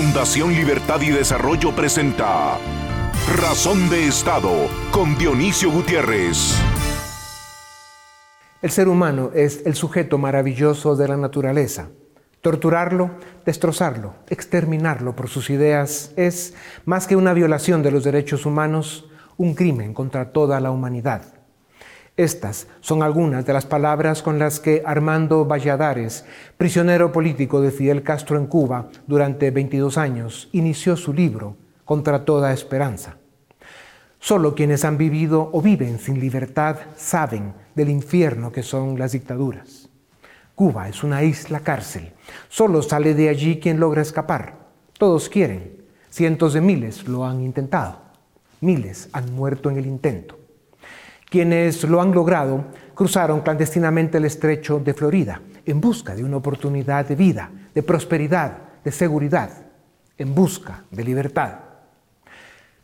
Fundación Libertad y Desarrollo presenta Razón de Estado con Dionisio Gutiérrez. El ser humano es el sujeto maravilloso de la naturaleza. Torturarlo, destrozarlo, exterminarlo por sus ideas es, más que una violación de los derechos humanos, un crimen contra toda la humanidad. Estas son algunas de las palabras con las que Armando Valladares, prisionero político de Fidel Castro en Cuba durante 22 años, inició su libro Contra toda esperanza. Solo quienes han vivido o viven sin libertad saben del infierno que son las dictaduras. Cuba es una isla cárcel. Solo sale de allí quien logra escapar. Todos quieren. Cientos de miles lo han intentado. Miles han muerto en el intento. Quienes lo han logrado cruzaron clandestinamente el estrecho de Florida en busca de una oportunidad de vida, de prosperidad, de seguridad, en busca de libertad.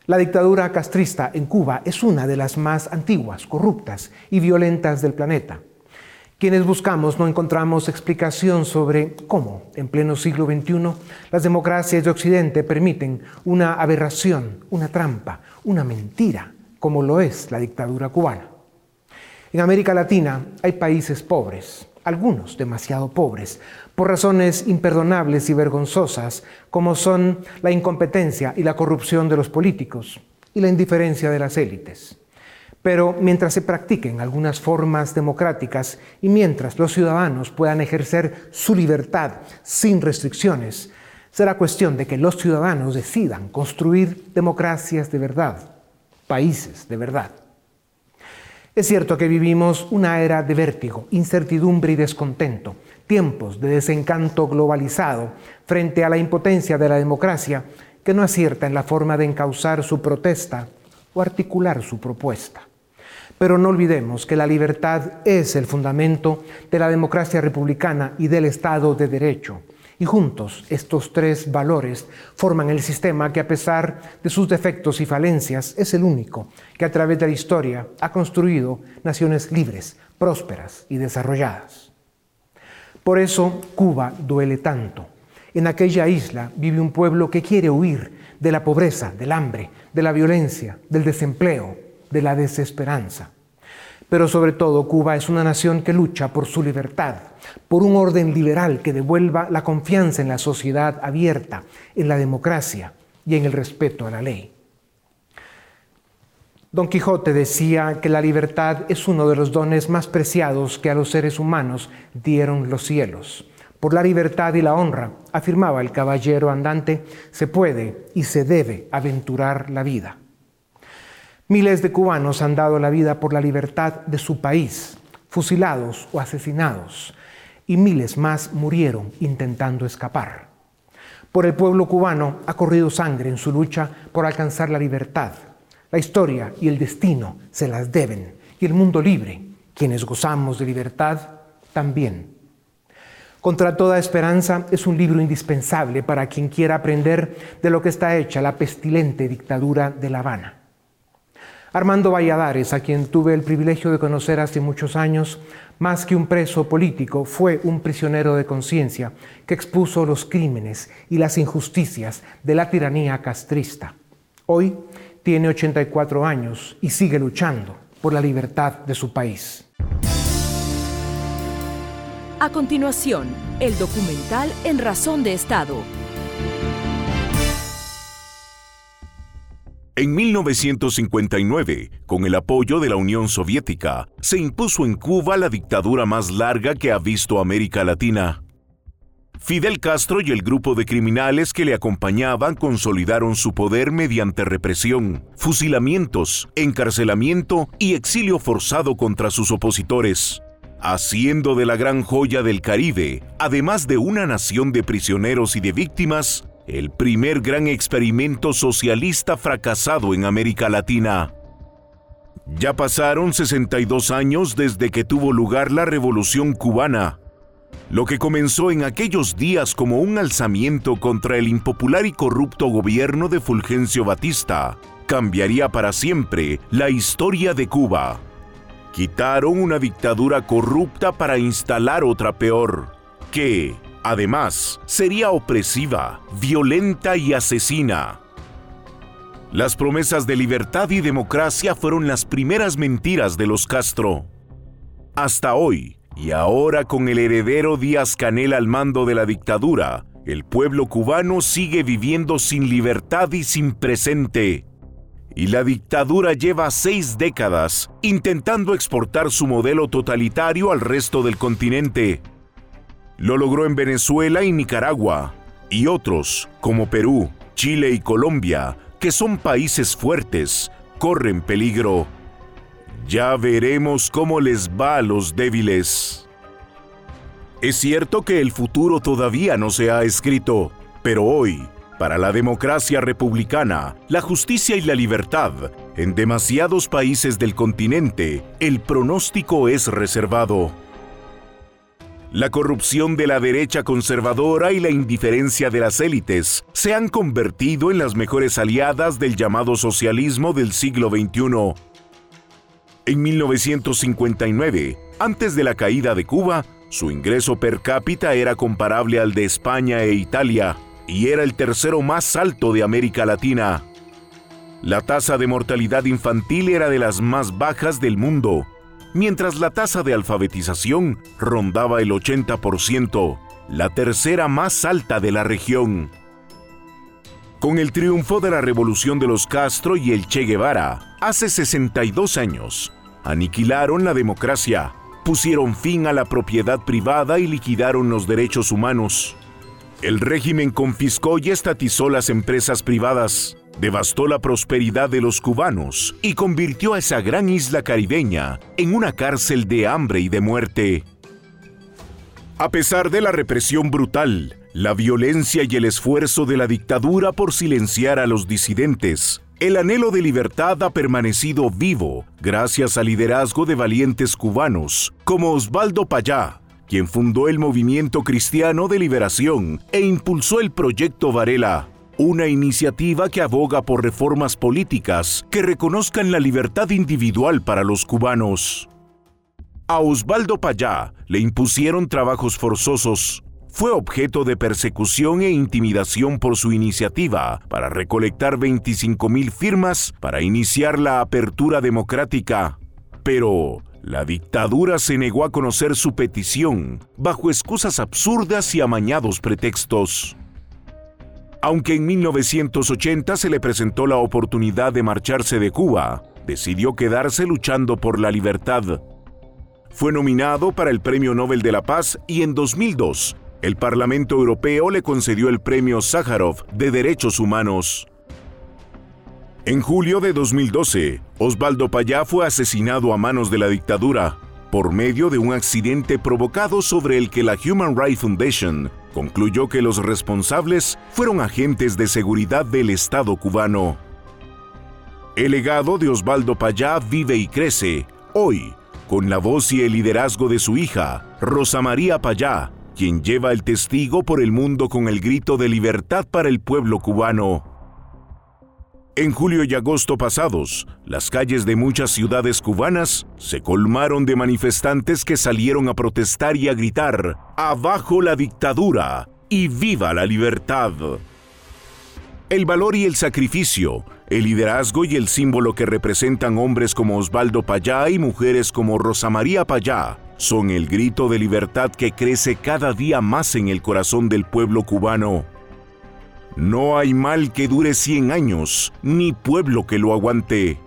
La dictadura castrista en Cuba es una de las más antiguas, corruptas y violentas del planeta. Quienes buscamos no encontramos explicación sobre cómo, en pleno siglo XXI, las democracias de Occidente permiten una aberración, una trampa, una mentira como lo es la dictadura cubana. En América Latina hay países pobres, algunos demasiado pobres, por razones imperdonables y vergonzosas, como son la incompetencia y la corrupción de los políticos y la indiferencia de las élites. Pero mientras se practiquen algunas formas democráticas y mientras los ciudadanos puedan ejercer su libertad sin restricciones, será cuestión de que los ciudadanos decidan construir democracias de verdad países de verdad. Es cierto que vivimos una era de vértigo, incertidumbre y descontento, tiempos de desencanto globalizado frente a la impotencia de la democracia que no acierta en la forma de encauzar su protesta o articular su propuesta. Pero no olvidemos que la libertad es el fundamento de la democracia republicana y del Estado de Derecho y juntos estos tres valores forman el sistema que a pesar de sus defectos y falencias es el único que a través de la historia ha construido naciones libres, prósperas y desarrolladas. Por eso Cuba duele tanto. En aquella isla vive un pueblo que quiere huir de la pobreza, del hambre, de la violencia, del desempleo, de la desesperanza. Pero sobre todo Cuba es una nación que lucha por su libertad, por un orden liberal que devuelva la confianza en la sociedad abierta, en la democracia y en el respeto a la ley. Don Quijote decía que la libertad es uno de los dones más preciados que a los seres humanos dieron los cielos. Por la libertad y la honra, afirmaba el caballero andante, se puede y se debe aventurar la vida. Miles de cubanos han dado la vida por la libertad de su país, fusilados o asesinados, y miles más murieron intentando escapar. Por el pueblo cubano ha corrido sangre en su lucha por alcanzar la libertad. La historia y el destino se las deben, y el mundo libre, quienes gozamos de libertad, también. Contra toda esperanza es un libro indispensable para quien quiera aprender de lo que está hecha la pestilente dictadura de La Habana. Armando Valladares, a quien tuve el privilegio de conocer hace muchos años, más que un preso político, fue un prisionero de conciencia que expuso los crímenes y las injusticias de la tiranía castrista. Hoy tiene 84 años y sigue luchando por la libertad de su país. A continuación, el documental En Razón de Estado En 1959, con el apoyo de la Unión Soviética, se impuso en Cuba la dictadura más larga que ha visto América Latina. Fidel Castro y el grupo de criminales que le acompañaban consolidaron su poder mediante represión, fusilamientos, encarcelamiento y exilio forzado contra sus opositores, haciendo de la gran joya del Caribe, además de una nación de prisioneros y de víctimas, el primer gran experimento socialista fracasado en América Latina. Ya pasaron 62 años desde que tuvo lugar la Revolución cubana, lo que comenzó en aquellos días como un alzamiento contra el impopular y corrupto gobierno de Fulgencio Batista, cambiaría para siempre la historia de Cuba. Quitaron una dictadura corrupta para instalar otra peor, que, Además, sería opresiva, violenta y asesina. Las promesas de libertad y democracia fueron las primeras mentiras de los Castro. Hasta hoy, y ahora con el heredero Díaz Canel al mando de la dictadura, el pueblo cubano sigue viviendo sin libertad y sin presente. Y la dictadura lleva seis décadas intentando exportar su modelo totalitario al resto del continente. Lo logró en Venezuela y Nicaragua, y otros, como Perú, Chile y Colombia, que son países fuertes, corren peligro. Ya veremos cómo les va a los débiles. Es cierto que el futuro todavía no se ha escrito, pero hoy, para la democracia republicana, la justicia y la libertad, en demasiados países del continente, el pronóstico es reservado. La corrupción de la derecha conservadora y la indiferencia de las élites se han convertido en las mejores aliadas del llamado socialismo del siglo XXI. En 1959, antes de la caída de Cuba, su ingreso per cápita era comparable al de España e Italia y era el tercero más alto de América Latina. La tasa de mortalidad infantil era de las más bajas del mundo mientras la tasa de alfabetización rondaba el 80%, la tercera más alta de la región. Con el triunfo de la revolución de los Castro y el Che Guevara, hace 62 años, aniquilaron la democracia, pusieron fin a la propiedad privada y liquidaron los derechos humanos. El régimen confiscó y estatizó las empresas privadas, devastó la prosperidad de los cubanos y convirtió a esa gran isla caribeña en una cárcel de hambre y de muerte. A pesar de la represión brutal, la violencia y el esfuerzo de la dictadura por silenciar a los disidentes, el anhelo de libertad ha permanecido vivo gracias al liderazgo de valientes cubanos como Osvaldo Payá, quien fundó el movimiento cristiano de liberación e impulsó el proyecto Varela, una iniciativa que aboga por reformas políticas que reconozcan la libertad individual para los cubanos. A Osvaldo Payá le impusieron trabajos forzosos. Fue objeto de persecución e intimidación por su iniciativa para recolectar 25.000 firmas para iniciar la apertura democrática. Pero la dictadura se negó a conocer su petición bajo excusas absurdas y amañados pretextos. Aunque en 1980 se le presentó la oportunidad de marcharse de Cuba, decidió quedarse luchando por la libertad. Fue nominado para el Premio Nobel de la Paz y en 2002 el Parlamento Europeo le concedió el Premio Sájarov de Derechos Humanos. En julio de 2012, Osvaldo Payá fue asesinado a manos de la dictadura por medio de un accidente provocado sobre el que la Human Rights Foundation concluyó que los responsables fueron agentes de seguridad del Estado cubano. El legado de Osvaldo Payá vive y crece, hoy, con la voz y el liderazgo de su hija, Rosa María Payá, quien lleva el testigo por el mundo con el grito de libertad para el pueblo cubano. En julio y agosto pasados, las calles de muchas ciudades cubanas se colmaron de manifestantes que salieron a protestar y a gritar, Abajo la dictadura y viva la libertad. El valor y el sacrificio, el liderazgo y el símbolo que representan hombres como Osvaldo Payá y mujeres como Rosa María Payá son el grito de libertad que crece cada día más en el corazón del pueblo cubano. No hay mal que dure 100 años, ni pueblo que lo aguante.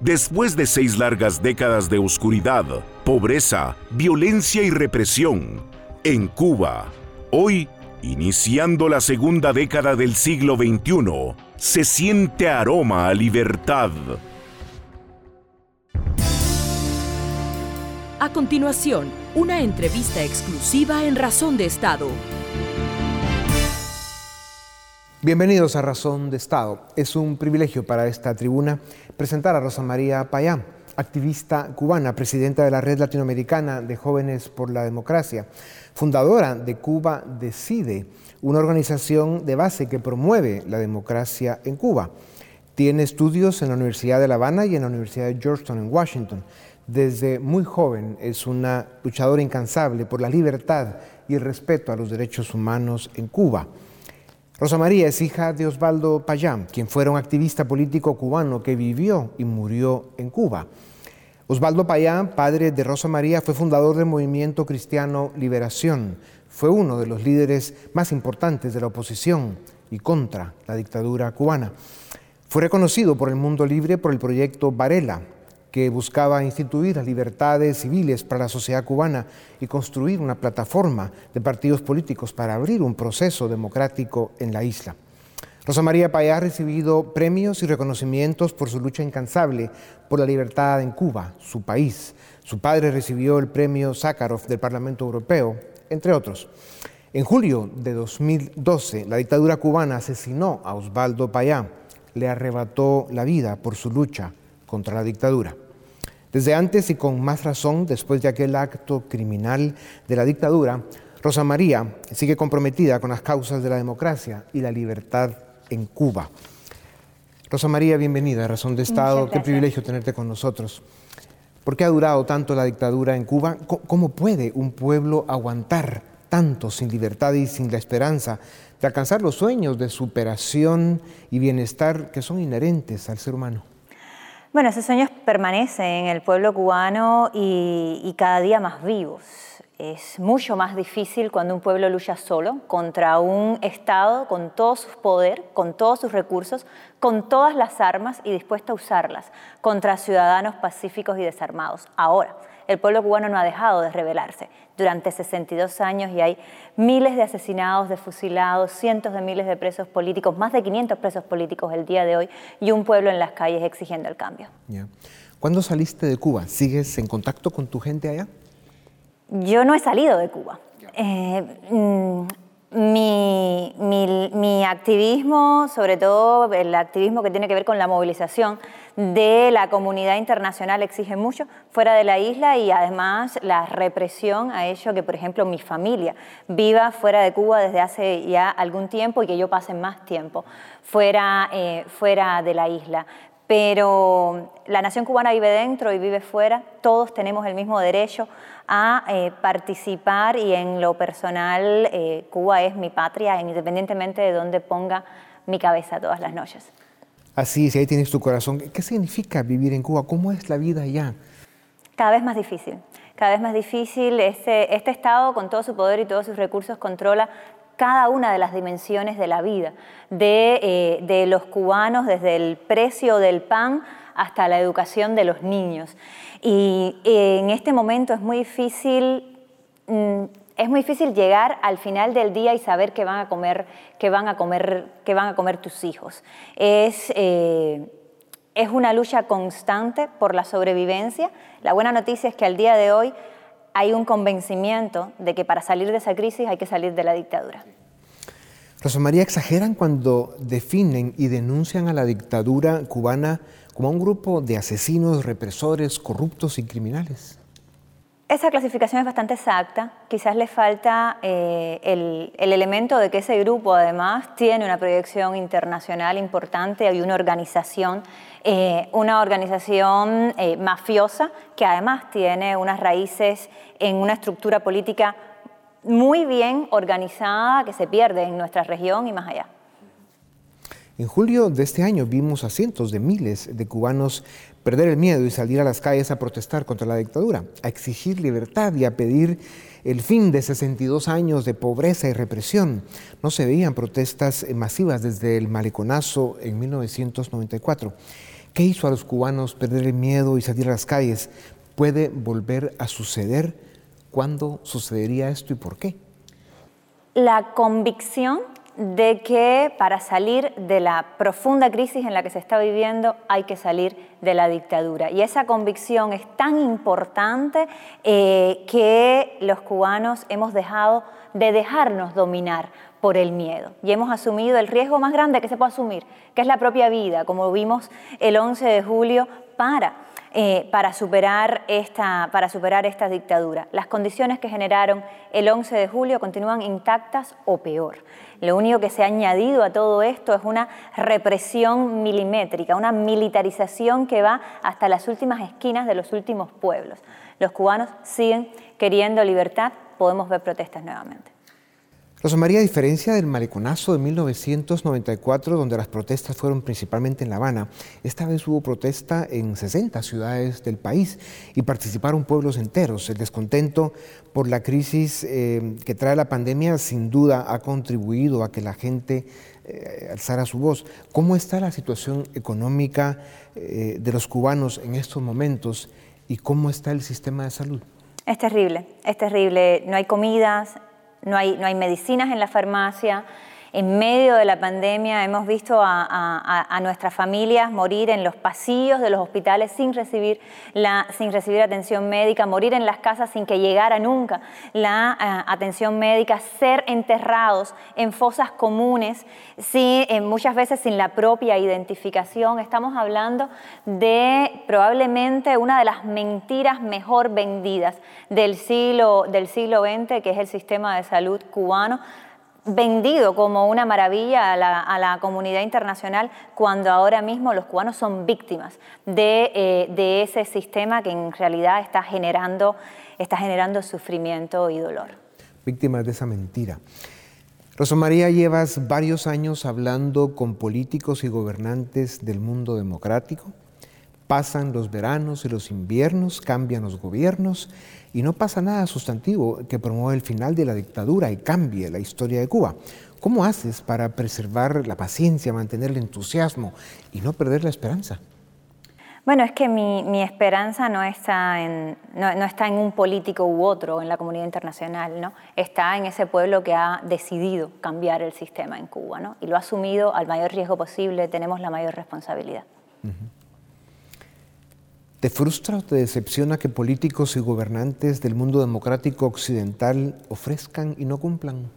Después de seis largas décadas de oscuridad, pobreza, violencia y represión, en Cuba, hoy, iniciando la segunda década del siglo XXI, se siente aroma a libertad. A continuación, una entrevista exclusiva en Razón de Estado. Bienvenidos a Razón de Estado. Es un privilegio para esta tribuna presentar a Rosa María Payá, activista cubana, presidenta de la Red Latinoamericana de Jóvenes por la Democracia, fundadora de Cuba Decide, una organización de base que promueve la democracia en Cuba. Tiene estudios en la Universidad de La Habana y en la Universidad de Georgetown en Washington. Desde muy joven es una luchadora incansable por la libertad y el respeto a los derechos humanos en Cuba. Rosa María es hija de Osvaldo Payán, quien fuera un activista político cubano que vivió y murió en Cuba. Osvaldo Payán, padre de Rosa María, fue fundador del movimiento cristiano Liberación. Fue uno de los líderes más importantes de la oposición y contra la dictadura cubana. Fue reconocido por el mundo libre por el proyecto Varela, que buscaba instituir las libertades civiles para la sociedad cubana y construir una plataforma de partidos políticos para abrir un proceso democrático en la isla. Rosa María Payá ha recibido premios y reconocimientos por su lucha incansable por la libertad en Cuba, su país. Su padre recibió el premio Sakharov del Parlamento Europeo, entre otros. En julio de 2012, la dictadura cubana asesinó a Osvaldo Payá, le arrebató la vida por su lucha contra la dictadura. Desde antes y con más razón, después de aquel acto criminal de la dictadura, Rosa María sigue comprometida con las causas de la democracia y la libertad en Cuba. Rosa María, bienvenida a Razón de Estado. Qué privilegio tenerte con nosotros. ¿Por qué ha durado tanto la dictadura en Cuba? ¿Cómo puede un pueblo aguantar tanto sin libertad y sin la esperanza de alcanzar los sueños de superación y bienestar que son inherentes al ser humano? Bueno, esos sueños permanecen en el pueblo cubano y, cada día más vivos. Es mucho más difícil cuando un pueblo lucha solo contra un Estado con todo su poder, con todos sus recursos, con todas las armas y dispuesto a usarlas contra ciudadanos pacíficos y desarmados. Ahora, el pueblo cubano no ha dejado de rebelarse durante 62 años y hay miles de asesinados, de fusilados, cientos de miles de presos políticos, más de 500 presos políticos el día de hoy y un pueblo en las calles exigiendo el cambio. ¿Cuándo saliste de Cuba? ¿Sigues en contacto con tu gente allá? Yo no he salido de Cuba. Eh, mm, mi, activismo, sobre todo el activismo que tiene que ver con la movilización de la comunidad internacional exige mucho fuera de la isla y además la represión ha hecho que, por ejemplo, mi familia viva fuera de Cuba desde hace ya algún tiempo y que yo pase más tiempo fuera, eh, fuera de la isla pero la nación cubana vive dentro y vive fuera, todos tenemos el mismo derecho a eh, participar y en lo personal eh, Cuba es mi patria, independientemente de dónde ponga mi cabeza todas las noches. Así es, ahí tienes tu corazón. ¿Qué significa vivir en Cuba? ¿Cómo es la vida allá? Cada vez más difícil. Cada vez más difícil. Este, este Estado, con todo su poder y todos sus recursos, controla cada una de las dimensiones de la vida, de, eh, de, los cubanos, desde el precio del pan hasta la educación de los niños. Y eh, en este momento es muy difícil, mm, es muy difícil llegar al final del día y saber qué van a comer, qué van a comer, qué van a comer tus hijos. Es, eh, es una lucha constante por la sobrevivencia. La buena noticia es que al día de hoy hay un convencimiento de que para salir de esa crisis hay que salir de la dictadura. Rosa María, ¿exageran cuando definen y denuncian a la dictadura cubana como un grupo de asesinos, represores, corruptos y criminales? Esa clasificación es bastante exacta. Quizás le falta eh, el, elemento de que ese grupo además tiene una proyección internacional importante, hay una organización, eh, una organización eh, mafiosa que además tiene unas raíces en una estructura política muy bien organizada que se pierde en nuestra región y más allá. En julio de este año vimos a cientos de miles de cubanos perder el miedo y salir a las calles a protestar contra la dictadura, a exigir libertad y a pedir el fin de 62 años de pobreza y represión. No se veían protestas masivas desde el maleconazo en 1994. ¿Qué hizo a los cubanos perder el miedo y salir a las calles? ¿Puede volver a suceder? ¿Cuándo sucedería esto y por qué? La convicción de que para salir de la profunda crisis en la que se está viviendo hay que salir de la dictadura. Y esa convicción es tan importante eh, que los cubanos hemos dejado de dejarnos dominar por el miedo y hemos asumido el riesgo más grande que se puede asumir, que es la propia vida, como vimos el 11 de julio, para eh, para, superar esta, para superar esta dictadura. Las condiciones que generaron el 11 de julio continúan intactas o peor. Lo único que se ha añadido a todo esto es una represión milimétrica, una militarización que va hasta las últimas esquinas de los últimos pueblos. Los cubanos siguen queriendo libertad, podemos ver protestas nuevamente. Rosa María, a diferencia del maleconazo de 1994, donde las protestas fueron principalmente en La Habana, esta vez hubo protesta en 60 ciudades del país y participaron pueblos enteros. El descontento por la crisis eh, que trae la pandemia sin duda ha contribuido a que la gente eh, alzara su voz. ¿Cómo está la situación económica eh, de los cubanos en estos momentos y cómo está el sistema de salud? Es terrible, es terrible. No hay comidas, no hay, no hay medicinas en la farmacia. En medio de la pandemia hemos visto a, nuestras familias morir en los pasillos de los hospitales sin recibir, sin recibir atención médica, morir en las casas sin que llegara nunca la eh, atención médica, ser enterrados en fosas comunes, sí, eh, muchas veces sin la propia identificación. Estamos hablando de probablemente una de las mentiras mejor vendidas del siglo, del siglo XX, que es el sistema de salud cubano vendido como una maravilla a la, comunidad internacional cuando ahora mismo los cubanos son víctimas eh, de, ese sistema que en realidad está generando, está generando sufrimiento y dolor. Víctimas de esa mentira. Rosa María, llevas varios años hablando con políticos y gobernantes del mundo democrático. Pasan los veranos y los inviernos, cambian los gobiernos y no pasa nada sustantivo que promueva el final de la dictadura y cambie la historia de Cuba. ¿Cómo haces para preservar la paciencia, mantener el entusiasmo y no perder la esperanza? Bueno, es que mi, esperanza no está, en, no, está en un político u otro en la comunidad internacional, ¿no? está en ese pueblo que ha decidido cambiar el sistema en Cuba ¿no? y lo ha asumido al mayor riesgo posible, tenemos la mayor responsabilidad. ¿Te frustra o te decepciona que políticos y gobernantes del mundo democrático occidental ofrezcan y no cumplan?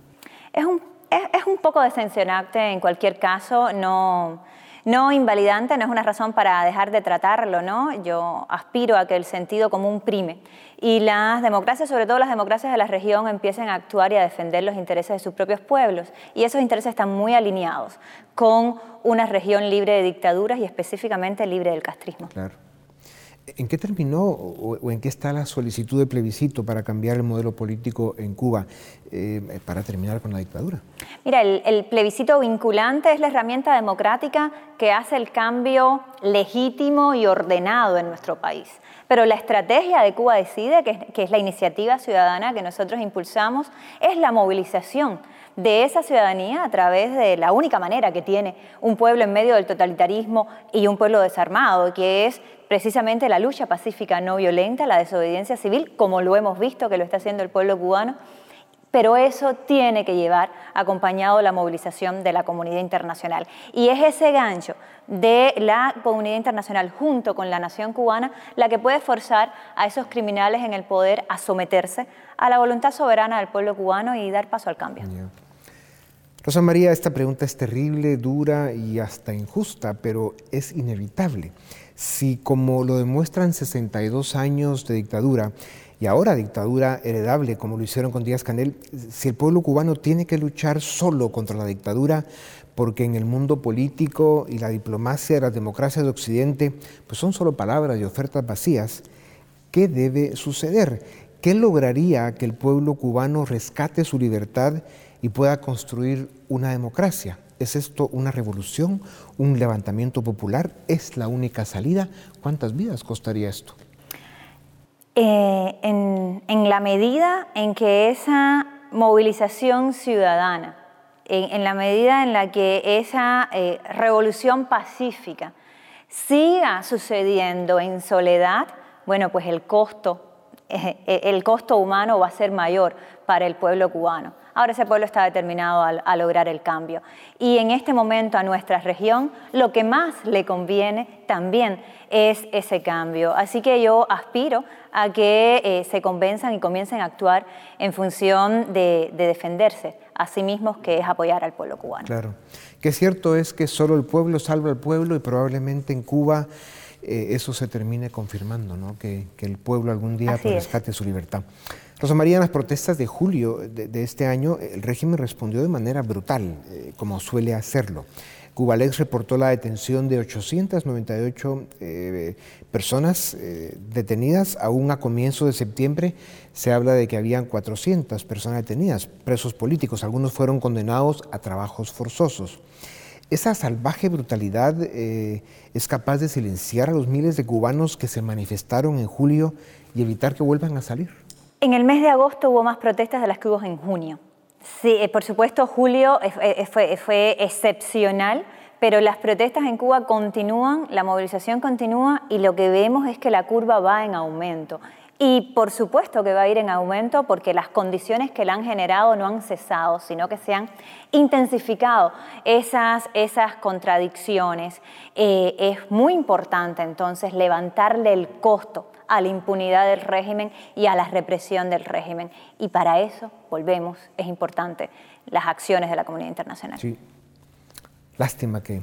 Es un, es, un poco decepcionante en cualquier caso, no, no invalidante, no es una razón para dejar de tratarlo, ¿no? Yo aspiro a que el sentido común prime y las democracias, sobre todo las democracias de la región, empiecen a actuar y a defender los intereses de sus propios pueblos. Y esos intereses están muy alineados con una región libre de dictaduras y específicamente libre del castrismo. Claro. ¿En qué terminó o, en qué está la solicitud de plebiscito para cambiar el modelo político en Cuba eh, para terminar con la dictadura? Mira, el, plebiscito vinculante es la herramienta democrática que hace el cambio legítimo y ordenado en nuestro país. Pero la estrategia de Cuba Decide, que, que es la iniciativa ciudadana que nosotros impulsamos, es la movilización de esa ciudadanía a través de la única manera que tiene un pueblo en medio del totalitarismo y un pueblo desarmado, que es precisamente la lucha pacífica no violenta, la desobediencia civil, como lo hemos visto que lo está haciendo el pueblo cubano, pero eso tiene que llevar acompañado la movilización de la comunidad internacional. Y es ese gancho de la comunidad internacional junto con la nación cubana la que puede forzar a esos criminales en el poder a someterse a la voluntad soberana del pueblo cubano y dar paso al cambio. Rosa María, esta pregunta es terrible, dura y hasta injusta, pero es inevitable si, como lo demuestran 62 años de dictadura, y ahora dictadura heredable, como lo hicieron con Díaz Canel, si el pueblo cubano tiene que luchar solo contra la dictadura, porque en el mundo político y la diplomacia de las democracias de Occidente, pues son solo palabras y ofertas vacías, ¿qué debe suceder? ¿Qué lograría que el pueblo cubano rescate su libertad y pueda construir una democracia? ¿Es esto una revolución, un levantamiento popular? ¿Es la única salida? ¿Cuántas vidas costaría esto? Eh, en, la medida en que esa movilización ciudadana, en, la medida en la que esa eh, revolución pacífica siga sucediendo en soledad, bueno, pues el costo, eh, el costo humano va a ser mayor para el pueblo cubano. Ahora ese pueblo está determinado a, lograr el cambio. Y en este momento a nuestra región lo que más le conviene también es ese cambio. Así que yo aspiro a que eh, se convenzan y comiencen a actuar en función de, defenderse a sí mismos, que es apoyar al pueblo cubano. Claro. Que cierto es que solo el pueblo salva al pueblo y probablemente en Cuba eh, eso se termine confirmando, ¿no? que, el pueblo algún día pues, rescate su libertad. Rosa María, en las protestas de julio de, este año, el régimen respondió de manera brutal, eh, como suele hacerlo. Cubalex reportó la detención de 898 eh, personas detenidas. Aún a comienzo de septiembre se habla de que habían 400 personas detenidas, presos políticos. Algunos fueron condenados a trabajos forzosos. Esa salvaje brutalidad eh, es capaz de silenciar a los miles de cubanos que se manifestaron en julio y evitar que vuelvan a salir. En el mes de agosto hubo más protestas de las que hubo en junio. Sí, eh, por supuesto, julio eh, fue, fue excepcional, pero las protestas en Cuba continúan, la movilización continúa y lo que vemos es que la curva va en aumento. Y por supuesto que va a ir en aumento porque las condiciones que la han generado no han cesado, sino que se han intensificado esas, esas contradicciones. Eh, es muy importante entonces levantarle el costo a la impunidad del régimen y a la represión del régimen. Y para eso, volvemos, es importante las acciones de la comunidad internacional. Sí. Lástima que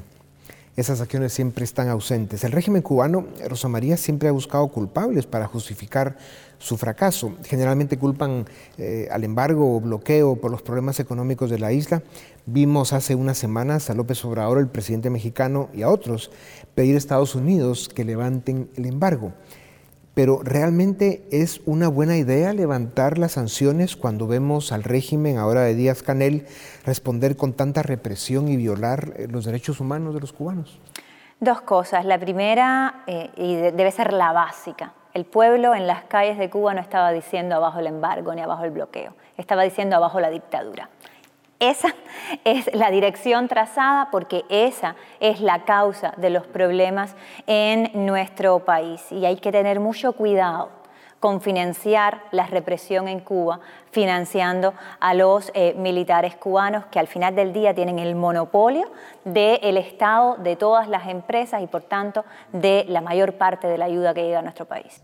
esas acciones siempre están ausentes. El régimen cubano, Rosa María, siempre ha buscado culpables para justificar su fracaso. Generalmente culpan eh, al embargo o bloqueo por los problemas económicos de la isla. Vimos hace unas semanas a López Obrador, el presidente mexicano, y a otros pedir a Estados Unidos que levanten el embargo. Pero ¿realmente es una buena idea levantar las sanciones cuando vemos al régimen ahora de Díaz Canel responder con tanta represión y violar eh, los derechos humanos de los cubanos? Dos cosas. La primera, eh, y debe ser la básica, el pueblo en las calles de Cuba no estaba diciendo abajo el embargo ni abajo el bloqueo, estaba diciendo abajo la dictadura. Esa es la dirección trazada porque esa es la causa de los problemas en nuestro país y hay que tener mucho cuidado con financiar la represión en Cuba, financiando a los eh, militares cubanos que al final del día tienen el monopolio del Estado, de todas las empresas y por tanto de la mayor parte de la ayuda que llega a nuestro país.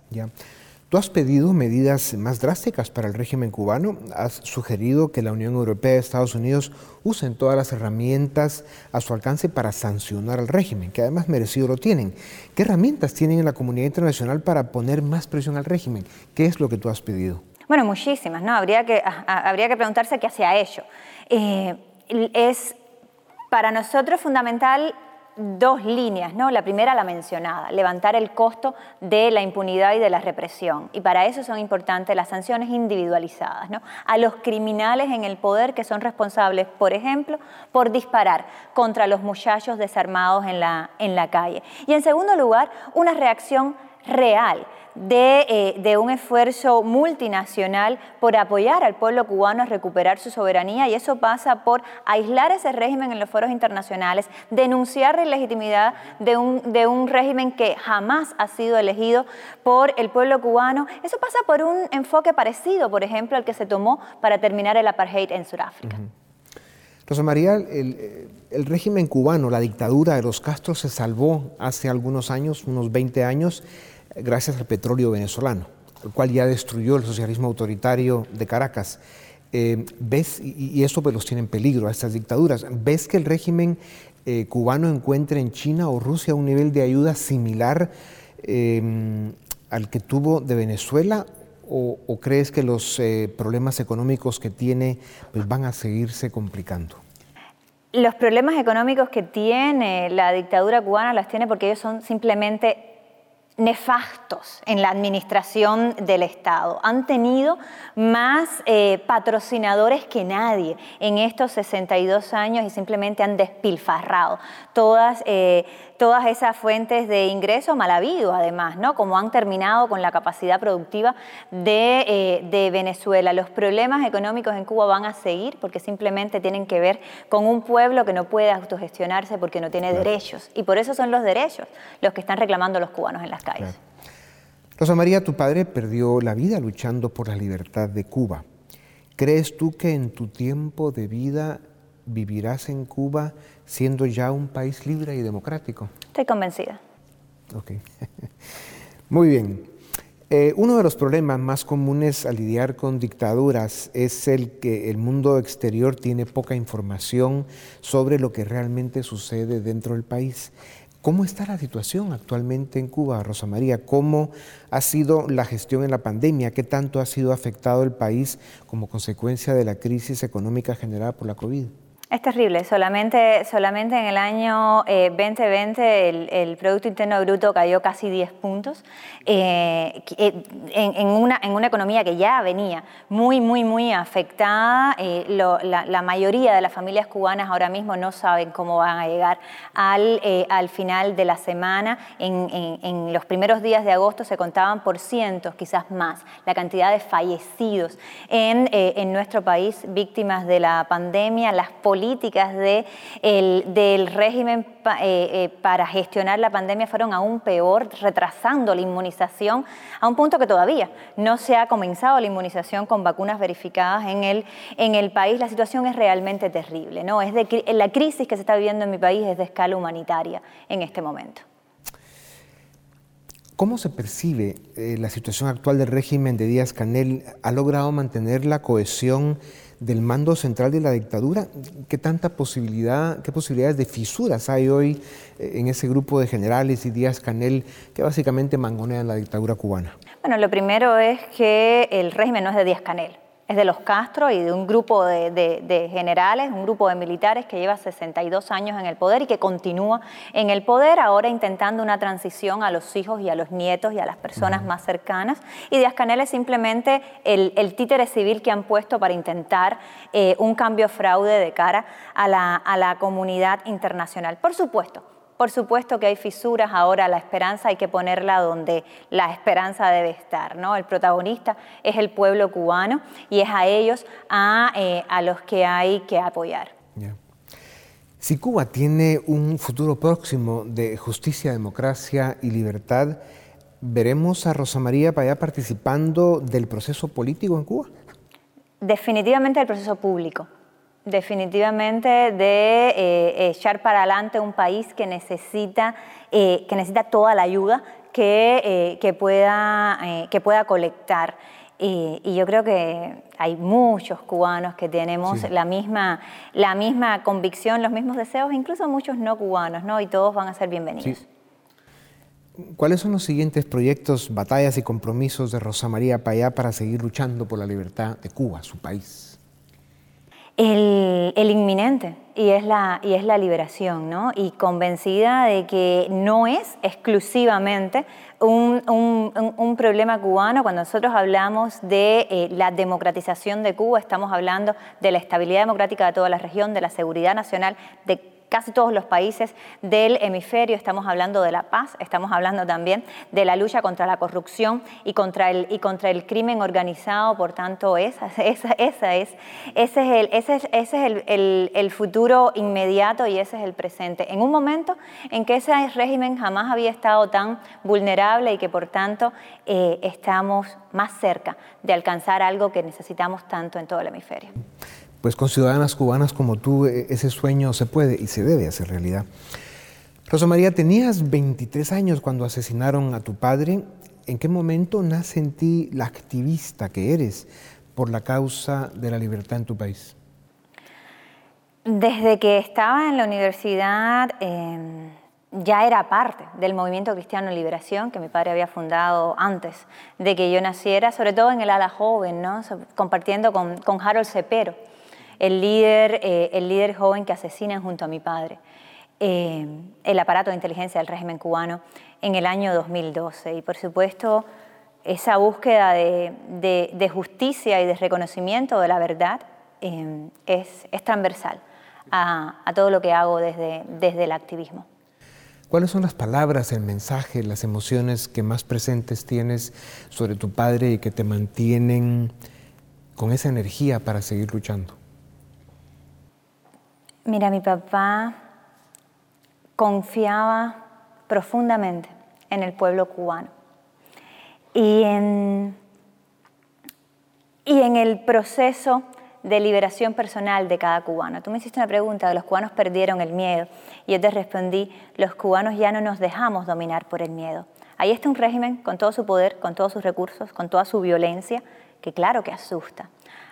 Tú has pedido medidas más drásticas para el régimen cubano, has sugerido que la Unión Europea y Estados Unidos usen todas las herramientas a su alcance para sancionar al régimen, que además merecido lo tienen. ¿Qué herramientas tienen en la comunidad internacional para poner más presión al régimen? ¿Qué es lo que tú has pedido? Bueno, muchísimas, ¿no? Habría que, habría que preguntarse qué hacía ello. Eh, es para nosotros fundamental dos líneas, ¿no? La primera, la mencionada, levantar el costo de la impunidad y de la represión. Y para eso son importantes las sanciones individualizadas, ¿no? A los criminales en el poder que son responsables, por ejemplo, por disparar contra los muchachos desarmados en la, en la calle. Y en segundo lugar, una reacción real eh, de, un esfuerzo multinacional por apoyar al pueblo cubano a recuperar su soberanía y eso pasa por aislar ese régimen en los foros internacionales, denunciar la ilegitimidad de un, de un régimen que jamás ha sido elegido por el pueblo cubano. Eso pasa por un enfoque parecido, por ejemplo, al que se tomó para terminar el apartheid en Sudáfrica. Rosa María, el, el, régimen cubano, la dictadura de los Castro se salvó hace algunos años, unos 20 años, gracias al petróleo venezolano, el cual ya destruyó el socialismo autoritario de Caracas. Eh, ¿Ves, y, eso pues los tiene en peligro a estas dictaduras, ves que el régimen eh, cubano encuentra en China o Rusia un nivel de ayuda similar eh, al que tuvo de Venezuela o, crees que los problemas económicos que tiene pues, van a seguirse complicando? Los problemas económicos que tiene la dictadura cubana las tiene porque ellos son simplemente nefastos en la administración del Estado. Han tenido más eh, patrocinadores que nadie en estos 62 años y simplemente han despilfarrado todas, eh, todas esas fuentes de ingreso mal habido, además, ¿no? como han terminado con la capacidad productiva de, eh, de Venezuela. Los problemas económicos en Cuba van a seguir porque simplemente tienen que ver con un pueblo que no puede autogestionarse porque no tiene derechos. Y por eso son los derechos los que están reclamando los cubanos en las calles. Rosa María, tu padre perdió la vida luchando por la libertad de Cuba. ¿Crees tú que en tu tiempo de vida vivirás en Cuba siendo ya un país libre y democrático? Estoy convencida. Ok. Muy bien. Eh, uno de los problemas más comunes al lidiar con dictaduras es el que el mundo exterior tiene poca información sobre lo que realmente sucede dentro del país. ¿Cómo está la situación actualmente en Cuba, Rosa María? ¿Cómo ha sido la gestión en la pandemia? ¿Qué tanto ha sido afectado el país como consecuencia de la crisis económica generada por la COVID? Es terrible, solamente, solamente en el año 2020 eh, el, Producto Interno Bruto cayó casi 10 puntos eh, eh, en, una, economía que ya venía muy, muy, muy afectada. la, mayoría de las familias cubanas ahora mismo no saben cómo van a llegar al, al final de la semana. En, en, los primeros días de agosto se contaban por cientos, quizás más, la cantidad de fallecidos en nuestro país víctimas de la pandemia, las políticas políticas de del régimen eh, eh, para gestionar la pandemia fueron aún peor, retrasando la inmunización a un punto que todavía no se ha comenzado la inmunización con vacunas verificadas en el, en el país. La situación es realmente terrible. ¿no? Es de, la crisis que se está viviendo en mi país es de escala humanitaria en este momento. ¿Cómo se percibe eh, la situación actual del régimen de Díaz Canel? ¿Ha logrado mantener la cohesión del mando central de la dictadura. ¿Qué tanta posibilidad, qué posibilidades de fisuras hay hoy eh, en ese grupo de generales y Díaz Canel que básicamente mangonean la dictadura cubana? Bueno, lo primero es que el régimen no es de Díaz Canel es de los Castro y de un grupo de, generales, un grupo de militares que lleva 62 años en el poder y que continúa en el poder, ahora intentando una transición a los hijos y a los nietos y a las personas más cercanas. Y Díaz Canel es simplemente el, títere civil que han puesto para intentar eh, un cambio fraude de cara a la, a la comunidad internacional. Por supuesto, por supuesto que hay fisuras, ahora la esperanza hay que ponerla donde la esperanza debe estar, ¿no? El protagonista es el pueblo cubano y es a ellos a, eh, los que hay que apoyar. Si Cuba tiene un futuro próximo de justicia, democracia y libertad, ¿veremos a Rosa María Payá participando del proceso político en Cuba? Definitivamente el proceso público definitivamente de eh, echar para adelante un país que necesita, eh, que necesita toda la ayuda que, eh, que pueda, que pueda colectar. Y, yo creo que hay muchos cubanos que tenemos la, misma, la misma convicción, los mismos deseos, incluso muchos no cubanos, ¿no? y todos van a ser bienvenidos. ¿Cuáles son los siguientes proyectos, batallas y compromisos de Rosa María Payá para seguir luchando por la libertad de Cuba, su país? El, inminente y es, la, y es la liberación, ¿no? Y convencida de que no es exclusivamente un, un, problema cubano. Cuando nosotros hablamos de eh, la democratización de Cuba, estamos hablando de la estabilidad democrática de toda la región, de la seguridad nacional, de casi todos los países del hemisferio. Estamos hablando de la paz, estamos hablando también de la lucha contra la corrupción y contra el, y contra el crimen organizado. Por tanto, esa, esa, esa es, ese es, el, ese es, el, el, futuro inmediato y ese es el presente. En un momento en que ese régimen jamás había estado tan vulnerable y que por tanto eh, estamos más cerca de alcanzar algo que necesitamos tanto en todo el hemisferio pues con ciudadanas cubanas como tú e, ese sueño se puede y se debe hacer realidad. Rosa María, tenías 23 años cuando asesinaron a tu padre. ¿En qué momento nace en ti la activista que eres por la causa de la libertad en tu país? Desde que estaba en la universidad em, ya era parte del movimiento cristiano liberación que mi padre había fundado antes de que yo naciera, sobre todo en el ala joven, ¿no? compartiendo con, con Harold Cepero el líder, eh, el líder joven que asesinan junto a mi padre, eh, el aparato de inteligencia del régimen cubano en el año 2012. Y por supuesto, esa búsqueda de, justicia y de reconocimiento de la verdad eh, es, transversal a, todo lo que hago desde, desde el activismo. ¿Cuáles son las palabras, el mensaje, las emociones que más presentes tienes sobre tu padre y que te mantienen con esa energía para seguir luchando? Mira, mi papá confiaba profundamente en el pueblo cubano y en, y en el proceso de liberación personal de cada cubano. Tú me hiciste una pregunta, los cubanos perdieron el miedo y yo te respondí, los cubanos ya no nos dejamos dominar por el miedo. Ahí está un régimen con todo su poder, con todos sus recursos, con toda su violencia, que claro que asusta.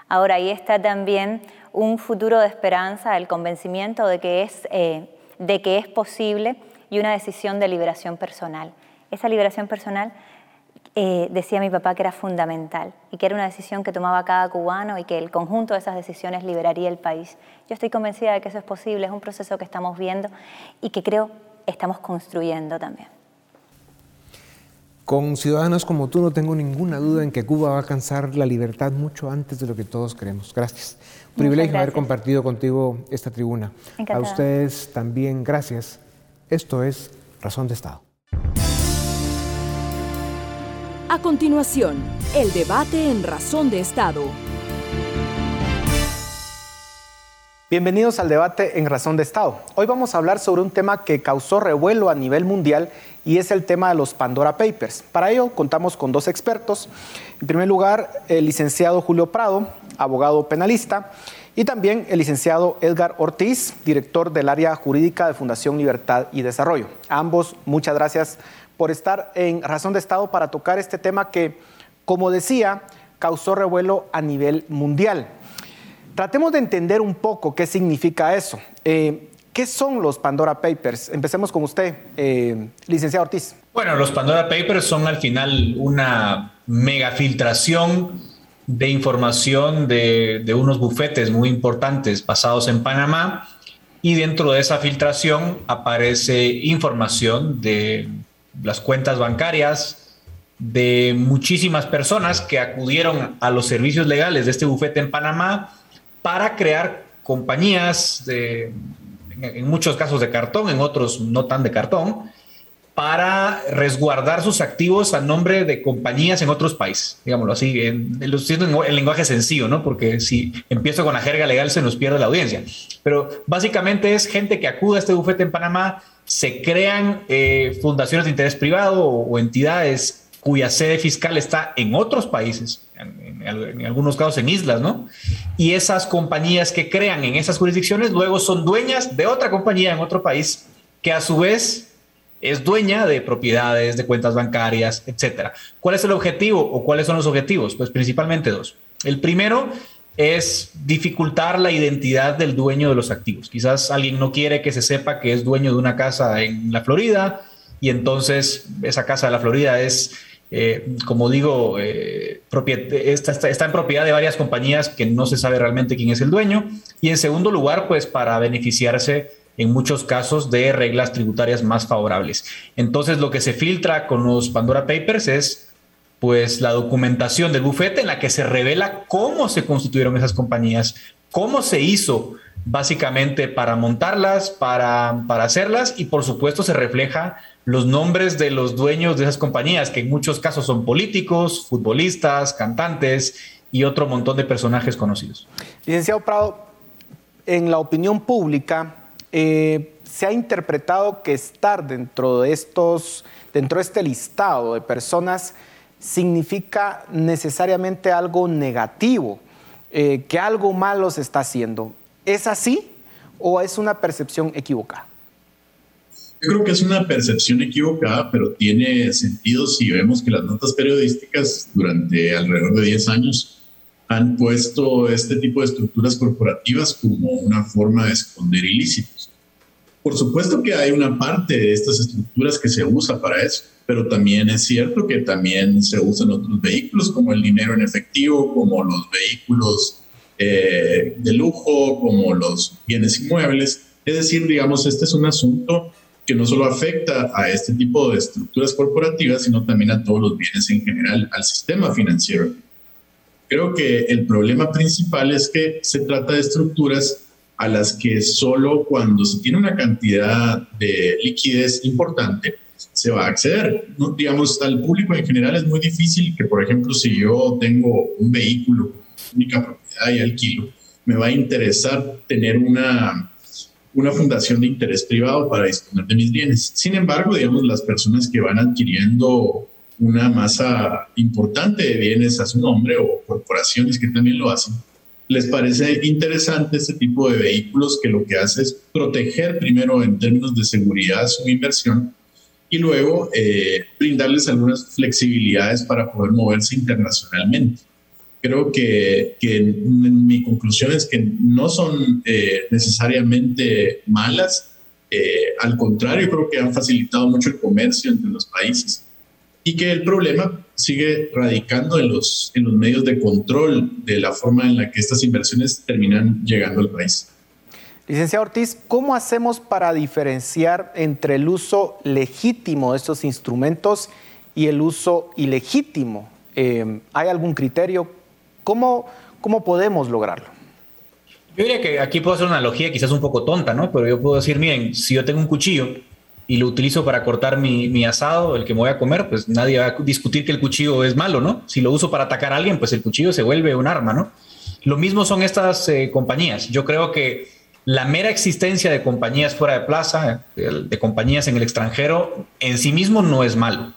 Ahora ahí está también un futuro de esperanza, el convencimiento de que es, eh, de que es posible y una decisión de liberación personal. Esa liberación personal eh, decía mi papá que era fundamental y que era una decisión que tomaba cada cubano y que el conjunto de esas decisiones liberaría el país. Yo estoy convencida de que eso es posible, es un proceso que estamos viendo y que creo estamos construyendo también. Con ciudadanos como tú no tengo ninguna duda en que Cuba va a alcanzar la libertad mucho antes de lo que todos creemos. Gracias. Un privilegio haber compartido contigo esta tribuna. A ustedes también gracias. Esto es Razón de Estado. A continuación, el debate en Razón de Estado. Bienvenidos al debate en Razón de Estado. Hoy vamos a hablar sobre un tema que causó revuelo a nivel mundial y es el tema de los Pandora Papers. Para ello contamos con dos expertos. En primer lugar, el licenciado Julio Prado, abogado penalista, y también el licenciado Edgar Ortiz, director del área jurídica de Fundación Libertad y Desarrollo. ambos, muchas gracias por estar en Razón de Estado para tocar este tema que, como decía, causó revuelo a nivel mundial. Tratemos de entender un poco qué significa eso. Eh, ¿Qué son los Pandora Papers? Empecemos con usted, eh, licenciado Ortiz. Bueno, los Pandora Papers son al final una megafiltración de información de, de unos bufetes muy importantes basados en Panamá y dentro de esa filtración aparece información de las cuentas bancarias de muchísimas personas que acudieron a los servicios legales de este bufete en Panamá para crear compañías, de, en muchos casos de cartón, en otros no tan de cartón, para resguardar sus activos a nombre de compañías en otros países, digámoslo así, en, en, el lenguaje sencillo, ¿no? Porque si empiezo con la jerga legal se nos pierde la audiencia. Pero básicamente es gente que acude a este bufete en Panamá se crean eh, fundaciones de interés privado o, entidades cuya sede fiscal está en otros países, en, algunos casos en islas, ¿no? Y esas compañías que crean en esas jurisdicciones luego son dueñas de otra compañía en otro país que a su vez es dueña de propiedades, de cuentas bancarias, etcétera. ¿Cuál es el objetivo o cuáles son los objetivos? Pues principalmente dos. El primero es dificultar la identidad del dueño de los activos. Quizás alguien no quiere que se sepa que es dueño de una casa en la Florida y entonces esa casa de la Florida es, eh, como digo, eh, está, está, en propiedad de varias compañías que no se sabe realmente quién es el dueño. Y en segundo lugar, pues para beneficiarse en muchos casos de reglas tributarias más favorables. Entonces lo que se filtra con los Pandora Papers es pues la documentación del bufete en la que se revela cómo se constituyeron esas compañías, cómo se hizo básicamente para montarlas, para, para hacerlas y por supuesto se refleja los nombres de los dueños de esas compañías, que en muchos casos son políticos, futbolistas, cantantes y otro montón de personajes conocidos. Licenciado Prado, en la opinión pública eh, se ha interpretado que estar dentro de estos, dentro de este listado de personas significa necesariamente algo negativo, eh, que algo malo se está haciendo. ¿Es así o es una percepción equivocada? Yo creo que es una percepción equivocada, pero tiene sentido si vemos que las notas periodísticas durante alrededor de 10 años han puesto este tipo de estructuras corporativas como una forma de esconder ilícitos. Por supuesto que hay una parte de estas estructuras que se usa para eso pero también es cierto que también se usan otros vehículos como el dinero en efectivo, como los vehículos eh, de lujo, como los bienes inmuebles. Es decir, digamos, este es un asunto que no solo afecta a este tipo de estructuras corporativas, sino también a todos los bienes en general, al sistema financiero. Creo que el problema principal es que se trata de estructuras a las que solo cuando se tiene una cantidad de liquidez importante, se va a acceder. ¿no? Digamos, al público en general es muy difícil que, por ejemplo, si yo tengo un vehículo, única propiedad y alquilo, me va a interesar tener una, una fundación de interés privado para disponer de mis bienes. Sin embargo, digamos, las personas que van adquiriendo una masa importante de bienes a su nombre o corporaciones que también lo hacen, les parece interesante este tipo de vehículos que lo que hace es proteger primero en términos de seguridad su inversión y luego eh, brindarles algunas flexibilidades para poder moverse internacionalmente. Creo que, que mi conclusión es que no son eh, necesariamente malas, Eh, al contrario, creo que han facilitado mucho el comercio entre los países y que el problema sigue radicando en los, en los medios de control de la forma en la que estas inversiones terminan llegando al país. Licenciado Ortiz, ¿cómo hacemos para diferenciar entre el uso legítimo de estos instrumentos y el uso ilegítimo? Eh, ¿Hay algún criterio? ¿Cómo, ¿Cómo podemos lograrlo? Yo diría que aquí puedo hacer una analogía quizás un poco tonta, ¿no? Pero yo puedo decir, miren, si yo tengo un cuchillo y lo utilizo para cortar mi, asado, el que me voy a comer, pues nadie va a discutir que el cuchillo es malo, ¿no? Si lo uso para atacar a alguien, pues el cuchillo se vuelve un arma, ¿no? Lo mismo son estas eh, compañías. Yo creo que la mera existencia de compañías fuera de plaza, de, compañías en el extranjero, en sí mismo no es malo.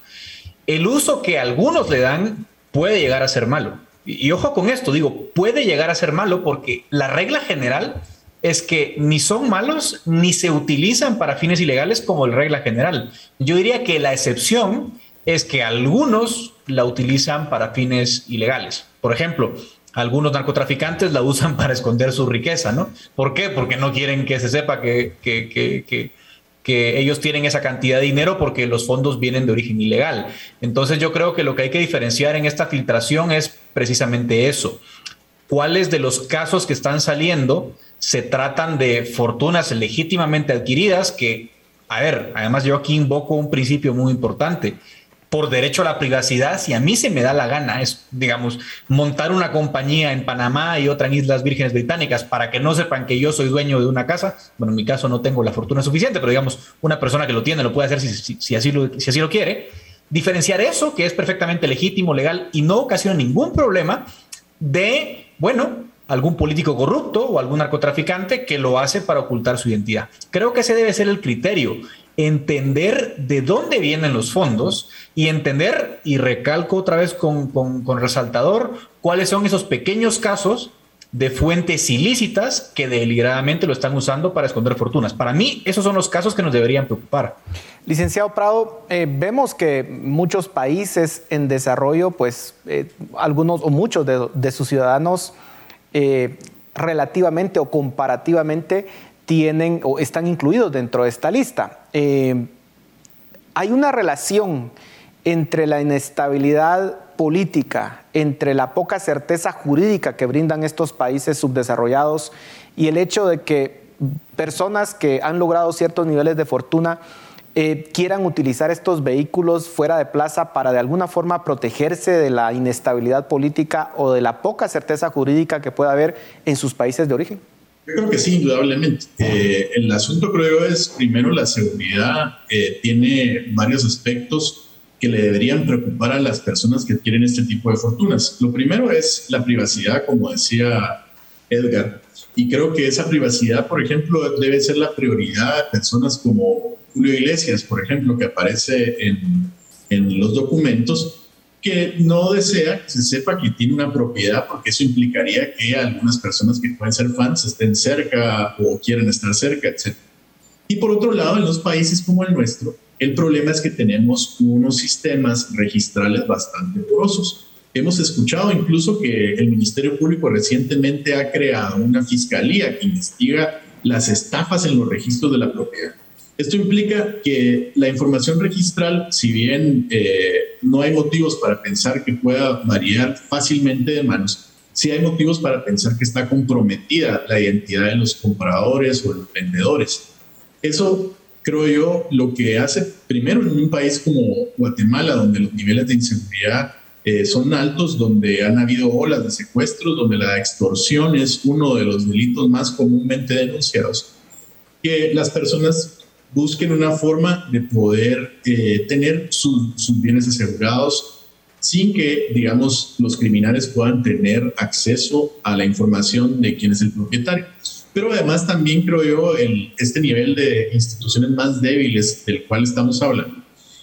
El uso que algunos le dan puede llegar a ser malo. Y, ojo con esto, digo, puede llegar a ser malo porque la regla general es que ni son malos ni se utilizan para fines ilegales como la regla general. Yo diría que la excepción es que algunos la utilizan para fines ilegales. Por ejemplo, algunos narcotraficantes la usan para esconder su riqueza, ¿no? ¿Por qué? Porque no quieren que se sepa que, que, que, que, ellos tienen esa cantidad de dinero porque los fondos vienen de origen ilegal. Entonces yo creo que lo que hay que diferenciar en esta filtración es precisamente eso. ¿Cuáles de los casos que están saliendo se tratan de fortunas legítimamente adquiridas que, a ver, además yo aquí invoco un principio muy importante por derecho a la privacidad, si a mí se me da la gana, es, digamos, montar una compañía en Panamá y otra en Islas Vírgenes Británicas para que no sepan que yo soy dueño de una casa. Bueno, en mi caso no tengo la fortuna suficiente, pero digamos, una persona que lo tiene lo puede hacer si, así, lo, si así lo quiere. Diferenciar eso, que es perfectamente legítimo, legal y no ocasiona ningún problema, de, bueno, algún político corrupto o algún narcotraficante que lo hace para ocultar su identidad. Creo que ese debe ser el criterio entender de dónde vienen los fondos y entender, y recalco otra vez con, con, resaltador, cuáles son esos pequeños casos de fuentes ilícitas que deliberadamente lo están usando para esconder fortunas. Para mí, esos son los casos que nos deberían preocupar. Licenciado Prado, eh, vemos que muchos países en desarrollo, pues eh, algunos o muchos de, sus ciudadanos eh, relativamente o comparativamente tienen o están incluidos dentro de esta lista. Eh, hay una relación entre la inestabilidad política, entre la poca certeza jurídica que brindan estos países subdesarrollados y el hecho de que personas que han logrado ciertos niveles de fortuna eh, quieran utilizar estos vehículos fuera de plaza para de alguna forma protegerse de la inestabilidad política o de la poca certeza jurídica que pueda haber en sus países de origen? Creo que sí, indudablemente. Eh, el asunto creo es, primero, la seguridad eh, tiene varios aspectos que le deberían preocupar a las personas que adquieren este tipo de fortunas. Lo primero es la privacidad, como decía Edgar, y creo que esa privacidad, por ejemplo, debe ser la prioridad de personas como Julio Iglesias, por ejemplo, que aparece en, en los documentos, que no desea que se sepa que tiene una propiedad porque eso implicaría que algunas personas que pueden ser fans estén cerca o quieren estar cerca, etc. Y por otro lado, en los países como el nuestro, el problema es que tenemos unos sistemas registrales bastante porosos. Hemos escuchado incluso que el Ministerio Público recientemente ha creado una fiscalía que investiga las estafas en los registros de la propiedad. Esto implica que la información registral, si bien eh, no hay motivos para pensar que pueda variar fácilmente de manos, sí hay motivos para pensar que está comprometida la identidad de los compradores o los vendedores. Eso creo yo lo que hace primero en un país como Guatemala, donde los niveles de inseguridad eh, son altos, donde han habido olas de secuestros, donde la extorsión es uno de los delitos más comúnmente denunciados, que las personas busquen una forma de poder eh, tener sus bienes asegurados sin que, digamos, los criminales puedan tener acceso a la información de quién es el propietario. Pero además también creo yo el, este nivel de instituciones más débiles del cual estamos hablando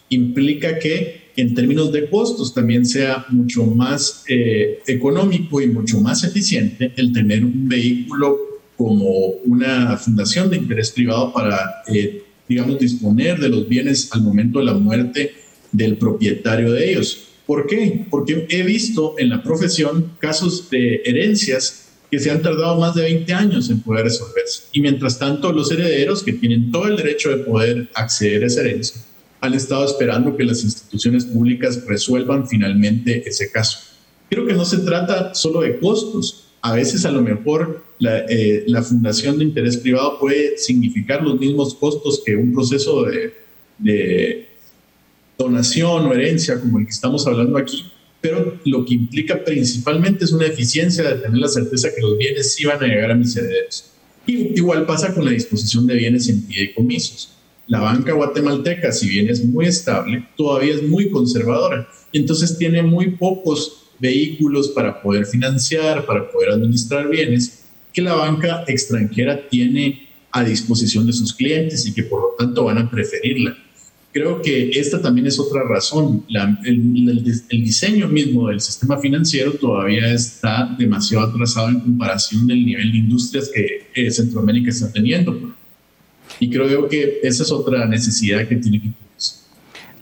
implica que en términos de costos también sea mucho más eh, económico y mucho más eficiente el tener un vehículo como una fundación de interés privado para eh, digamos, disponer de los bienes al momento de la muerte del propietario de ellos. ¿Por qué? Porque he visto en la profesión casos de herencias que se han tardado más de 20 años en poder resolverse. Y mientras tanto, los herederos, que tienen todo el derecho de poder acceder a esa herencia, han estado esperando que las instituciones públicas resuelvan finalmente ese caso. Creo que no se trata solo de costos. A veces a lo mejor la, eh, la fundación de interés privado puede significar los mismos costos que un proceso de, de donación o herencia como el que estamos hablando aquí, pero lo que implica principalmente es una eficiencia de tener la certeza que los bienes sí van a llegar a mis herederos. Y igual pasa con la disposición de bienes en comisos. La banca guatemalteca, si bien es muy estable, todavía es muy conservadora. Entonces tiene muy pocos vehículos para poder financiar, para poder administrar bienes, que la banca extranjera tiene a disposición de sus clientes y que por lo tanto van a preferirla creo que esta también es otra razón. el, diseño mismo del sistema financiero todavía está demasiado atrasado en comparación del nivel de industrias que Centroamérica está teniendo. Y creo que esa es otra necesidad que tiene que cubrirse.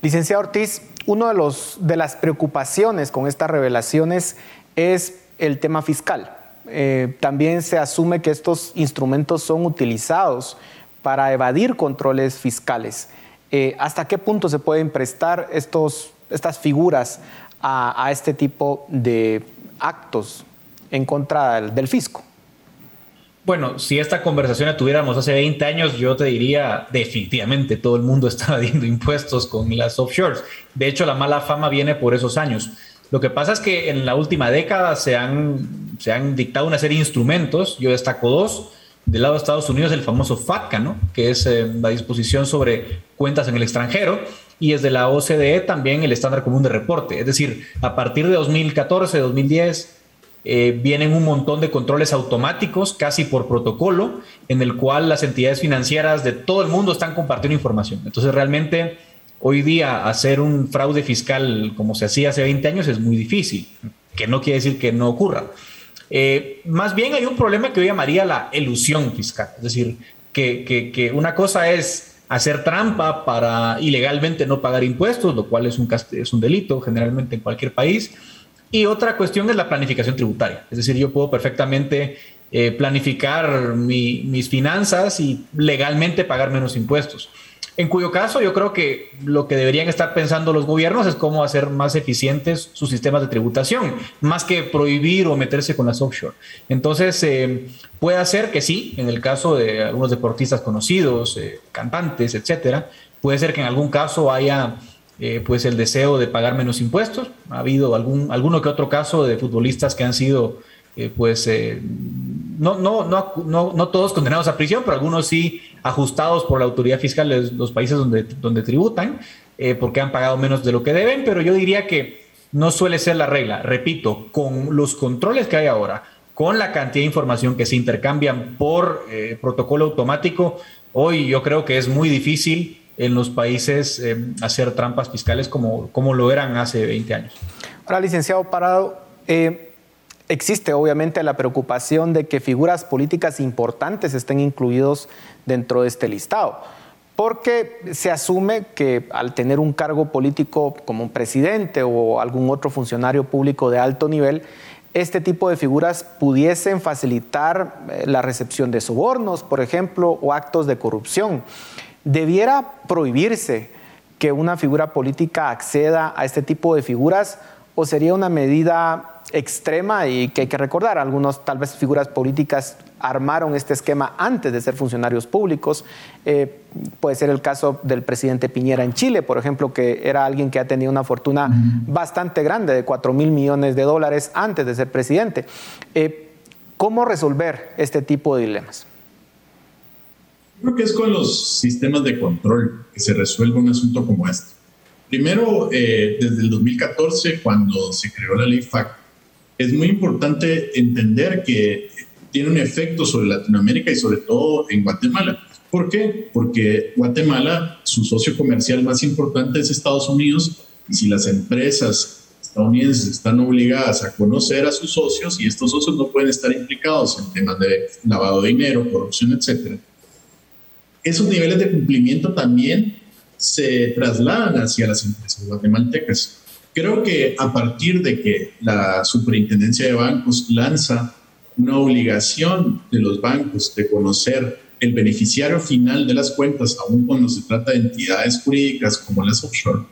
Licenciado Ortiz, una de, de las preocupaciones con estas revelaciones es el tema fiscal. Eh, también se asume que estos instrumentos son utilizados para evadir controles fiscales. Eh, ¿hasta qué punto se pueden prestar estos, estas figuras a, este tipo de actos en contra del, fisco? Bueno, si esta conversación la tuviéramos hace 20 años, yo te diría definitivamente todo el mundo está evadiendo impuestos con las offshores. De hecho, la mala fama viene por esos años. Lo que pasa es que en la última década se han, se han dictado una serie de instrumentos, yo destaco dos, del lado de Estados Unidos el famoso FATCA, ¿no? que es eh, la disposición sobre cuentas en el extranjero, y desde la OCDE también el estándar común de reporte. Es decir, a partir de 2014, 2010, eh, vienen un montón de controles automáticos, casi por protocolo, en el cual las entidades financieras de todo el mundo están compartiendo información. Entonces, realmente, hoy día hacer un fraude fiscal como se hacía hace 20 años es muy difícil, que no quiere decir que no ocurra. Eh, más bien hay un problema que yo llamaría la ilusión fiscal. Es decir, que, una cosa es hacer trampa para ilegalmente no pagar impuestos, lo cual es un, es un delito generalmente en cualquier país. Y otra cuestión es la planificación tributaria. Es decir, yo puedo perfectamente eh, planificar mis finanzas y legalmente pagar menos impuestos. En cuyo caso yo creo que lo que deberían estar pensando los gobiernos es cómo hacer más eficientes sus sistemas de tributación, más que prohibir o meterse con las offshore. Entonces, eh, puede ser que sí, en el caso de algunos deportistas conocidos, eh, cantantes, etcétera, puede ser que en algún caso haya eh, pues el deseo de pagar menos impuestos. Ha habido algún, alguno que otro caso de futbolistas que han sido pues no, no, no, no, no todos condenados a prisión, pero algunos sí ajustados por la autoridad fiscal de los países donde, donde tributan, eh, porque han pagado menos de lo que deben, pero yo diría que no suele ser la regla. Repito, con los controles que hay ahora, con la cantidad de información que se intercambian por eh, protocolo automático, hoy yo creo que es muy difícil en los países eh, hacer trampas fiscales como, como lo eran hace 20 años. Ahora, licenciado Parado, Existe obviamente la preocupación de que figuras políticas importantes estén incluidos dentro de este listado, porque se asume que al tener un cargo político como un presidente o algún otro funcionario público de alto nivel, este tipo de figuras pudiesen facilitar eh, la recepción de sobornos, por ejemplo, o actos de corrupción. ¿Debiera prohibirse que una figura política acceda a este tipo de figuras o sería una medida extrema y que hay que recordar, algunos tal vez figuras políticas armaron este esquema antes de ser funcionarios públicos. Eh, puede ser el caso del presidente Piñera en Chile, por ejemplo, que era alguien que ha tenido una fortuna bastante grande de 4 mil millones de dólares antes de ser presidente. Eh, ¿Cómo resolver este tipo de dilemas? Creo que es con los sistemas de control que se resuelve un asunto como este. Primero, eh, desde el 2014, cuando se creó la ley FAC, es muy importante entender que tiene un efecto sobre Latinoamérica y sobre todo en Guatemala. ¿Por qué? Porque Guatemala, su socio comercial más importante es Estados Unidos y si las empresas estadounidenses están obligadas a conocer a sus socios y estos socios no pueden estar implicados en temas de lavado de dinero, corrupción, etc. Esos niveles de cumplimiento también se trasladan hacia las empresas guatemaltecas. Creo que a partir de que la Superintendencia de Bancos lanza una obligación de los bancos de conocer el beneficiario final de las cuentas, aun cuando se trata de entidades jurídicas como las offshore,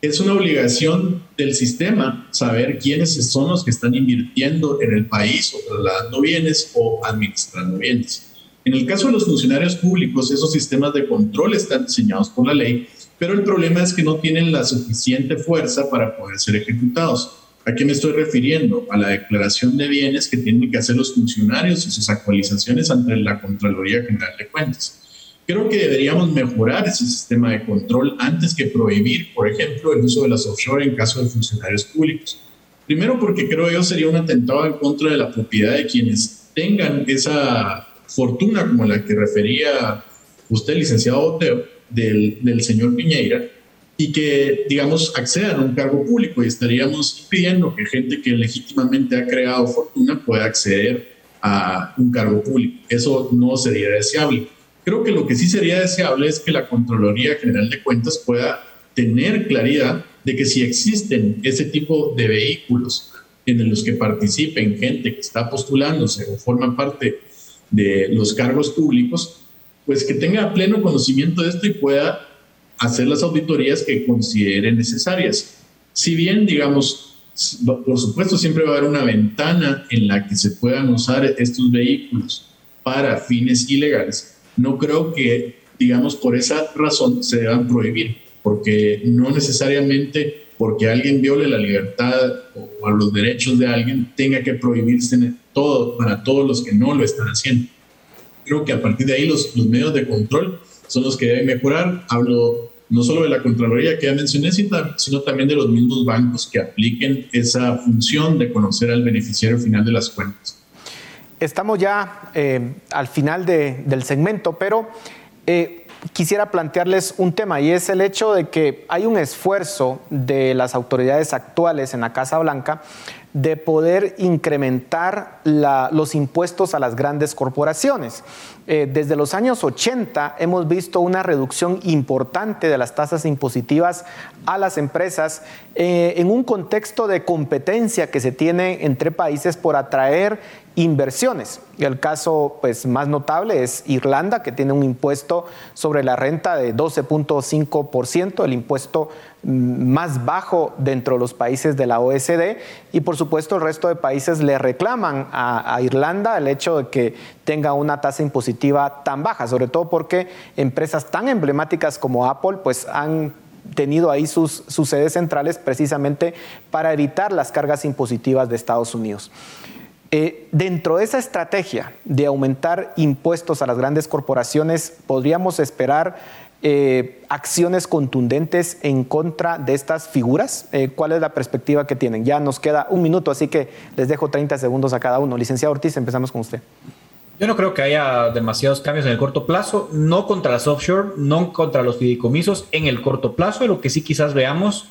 es una obligación del sistema saber quiénes son los que están invirtiendo en el país o trasladando bienes o administrando bienes. En el caso de los funcionarios públicos, esos sistemas de control están diseñados por la ley, pero el problema es que no tienen la suficiente fuerza para poder ser ejecutados. ¿A qué me estoy refiriendo? A la declaración de bienes que tienen que hacer los funcionarios y sus actualizaciones ante la Contraloría General de Cuentas. Creo que deberíamos mejorar ese sistema de control antes que prohibir, por ejemplo, el uso de las offshore en caso de funcionarios públicos. Primero porque creo yo sería un atentado en contra de la propiedad de quienes tengan esa fortuna como la que refería usted, licenciado Oteo, del, señor Piñeira, y que, digamos, accedan a un cargo público y estaríamos impidiendo que gente que legítimamente ha creado fortuna pueda acceder a un cargo público. Eso no sería deseable. Creo que lo que sí sería deseable es que la Contraloría General de Cuentas pueda tener claridad de que si existen ese tipo de vehículos en los que participen gente que está postulándose o forma parte de los cargos públicos, pues que tenga pleno conocimiento de esto y pueda hacer las auditorías que considere necesarias. Si bien, digamos, por supuesto, siempre va a haber una ventana en la que se puedan usar estos vehículos para fines ilegales, no creo que, digamos, por esa razón se deban prohibir, porque no necesariamente porque alguien viole la libertad o, los derechos de alguien tenga que prohibirse todo para todos los que no lo están haciendo. Creo que a partir de ahí los, los medios de control son los que deben mejorar. Hablo no solo de la Contraloría que ya mencioné, sino también de los mismos bancos que apliquen esa función de conocer al beneficiario final de las cuentas. Estamos ya eh, al final del segmento, pero eh, quisiera plantearles un tema y es el hecho de que hay un esfuerzo de las autoridades actuales en la Casa Blanca de poder incrementar los impuestos a las grandes corporaciones. Eh, desde los años 80 hemos visto una reducción importante de las tasas impositivas a las empresas en un contexto de competencia que se tiene entre países por atraer inversiones. El caso pues, más notable es Irlanda, que tiene un impuesto sobre la renta de 12.5%, el impuesto mm, más bajo dentro de los países de la OSD. Y por supuesto el resto de países le reclaman a, Irlanda el hecho de que tenga una tasa impositiva tan baja, sobre todo porque empresas tan emblemáticas como Apple pues han tenido ahí sus, sedes centrales precisamente para evitar las cargas impositivas de Estados Unidos. Eh, dentro de esa estrategia de aumentar impuestos a las grandes corporaciones, ¿podríamos esperar eh, acciones contundentes en contra de estas figuras? Eh, ¿Cuál es la perspectiva que tienen? Ya nos queda un minuto, así que les dejo 30 segundos a cada uno. Licenciado Ortiz, empezamos con usted. Yo no creo que haya demasiados cambios en el corto plazo, no contra las offshore, no contra los fideicomisos en el corto plazo. Lo que sí quizás veamos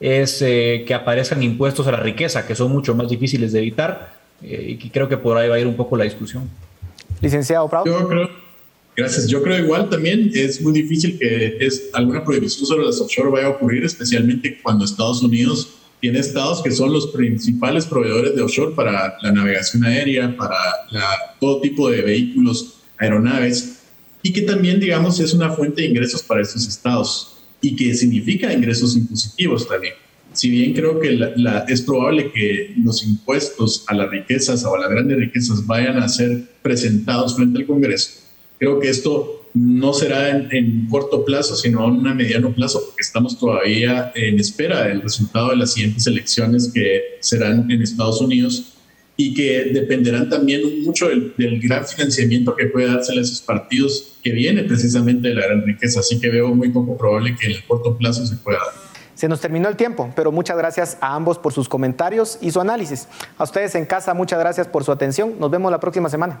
es que aparezcan impuestos a la riqueza, que son mucho más difíciles de evitar eh, y creo que por ahí va a ir un poco la discusión. Licenciado Prado. Yo creo, gracias. Yo creo igual también es muy difícil que es, alguna prohibición sobre las offshore vaya a ocurrir, especialmente cuando Estados Unidos tiene estados que son los principales proveedores de offshore para la navegación aérea, para todo tipo de vehículos, aeronaves, y que también, digamos, es una fuente de ingresos para estos estados y que significa ingresos impositivos también. Si bien creo que es probable que los impuestos a las riquezas o a las grandes riquezas vayan a ser presentados frente al Congreso, creo que esto no será en, corto plazo, sino en un mediano plazo, porque estamos todavía en espera del resultado de las siguientes elecciones que serán en Estados Unidos y que dependerán también mucho del, gran financiamiento que puede darse a esos partidos que viene precisamente de la gran riqueza. Así que veo muy poco probable que en el corto plazo se pueda dar. Se nos terminó el tiempo, pero muchas gracias a ambos por sus comentarios y su análisis. A ustedes en casa, muchas gracias por su atención. Nos vemos la próxima semana.